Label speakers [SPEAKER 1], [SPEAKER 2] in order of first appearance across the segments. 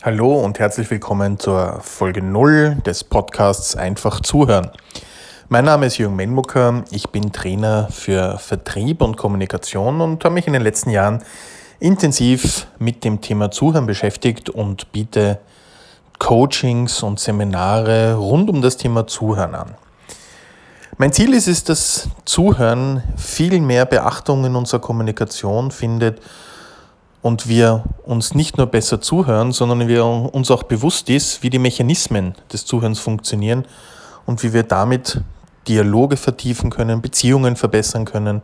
[SPEAKER 1] Hallo und herzlich willkommen zur Folge 0 des Podcasts Einfach zuhören. Mein Name ist Jürgen Menmucker, ich bin Trainer für Vertrieb und Kommunikation und habe mich in den letzten Jahren intensiv mit dem Thema Zuhören beschäftigt und biete Coachings und Seminare rund um das Thema Zuhören an. Mein Ziel ist es, dass Zuhören viel mehr Beachtung in unserer Kommunikation findet und wir uns nicht nur besser zuhören, sondern wir uns auch bewusst ist, wie die Mechanismen des Zuhörens funktionieren und wie wir damit Dialoge vertiefen können, Beziehungen verbessern können,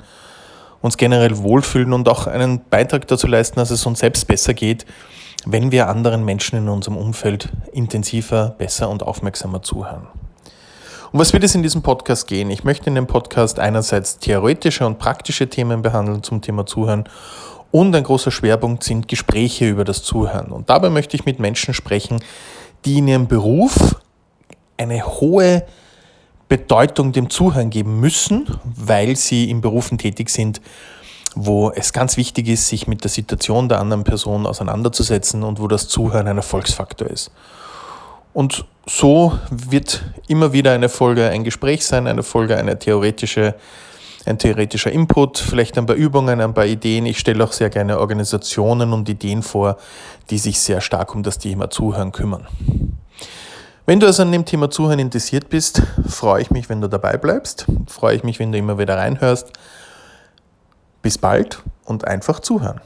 [SPEAKER 1] uns generell wohlfühlen und auch einen Beitrag dazu leisten, dass es uns selbst besser geht, wenn wir anderen Menschen in unserem Umfeld intensiver, besser und aufmerksamer zuhören. Um was wird es in diesem Podcast gehen? Ich möchte in dem Podcast einerseits theoretische und praktische Themen behandeln zum Thema Zuhören und ein großer Schwerpunkt sind Gespräche über das Zuhören. Und dabei möchte ich mit Menschen sprechen, die in ihrem Beruf eine hohe Bedeutung dem Zuhören geben müssen, weil sie in Berufen tätig sind, wo es ganz wichtig ist, sich mit der Situation der anderen Person auseinanderzusetzen und wo das Zuhören ein Erfolgsfaktor ist. Und so wird immer wieder eine Folge ein Gespräch sein, eine Folge eine theoretische ein theoretischer Input, vielleicht ein paar Übungen, ein paar Ideen. Ich stelle auch sehr gerne Organisationen und Ideen vor, die sich sehr stark um das Thema Zuhören kümmern. Wenn du also an dem Thema Zuhören interessiert bist, freue ich mich, wenn du dabei bleibst. Freue ich mich, wenn du immer wieder reinhörst. Bis bald und einfach zuhören.